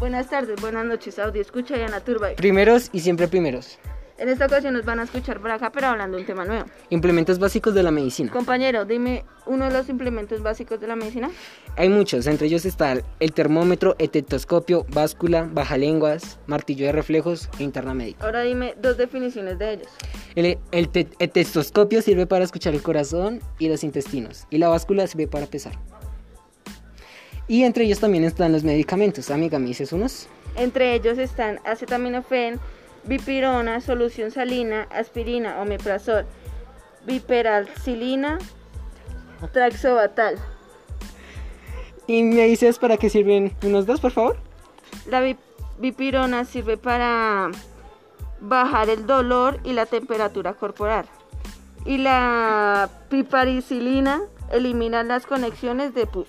Buenas tardes, buenas noches, audio escucha y Ana Turbay. Primeros y siempre primeros. En esta ocasión nos van a escuchar por acá, pero hablando de un tema nuevo. Implementos básicos de la medicina. Compañero, dime uno de los implementos básicos de la medicina. Hay muchos, entre ellos está el termómetro, estetoscopio, báscula, bajalenguas, martillo de reflejos e interna médica. Ahora dime dos definiciones de ellos. El, el estetoscopio sirve para escuchar el corazón y los intestinos, y la báscula sirve para pesar. Y entre ellos también están los medicamentos. Amiga, ¿me dices unos? Entre ellos están acetaminofén, bipirona, solución salina, aspirina, omeprazol, biperalcilina, traxobatal. ¿Y me dices para qué sirven unos dos, por favor? La bi- bipirona sirve para bajar el dolor y la temperatura corporal. Y la piperacilina elimina las conexiones de pus.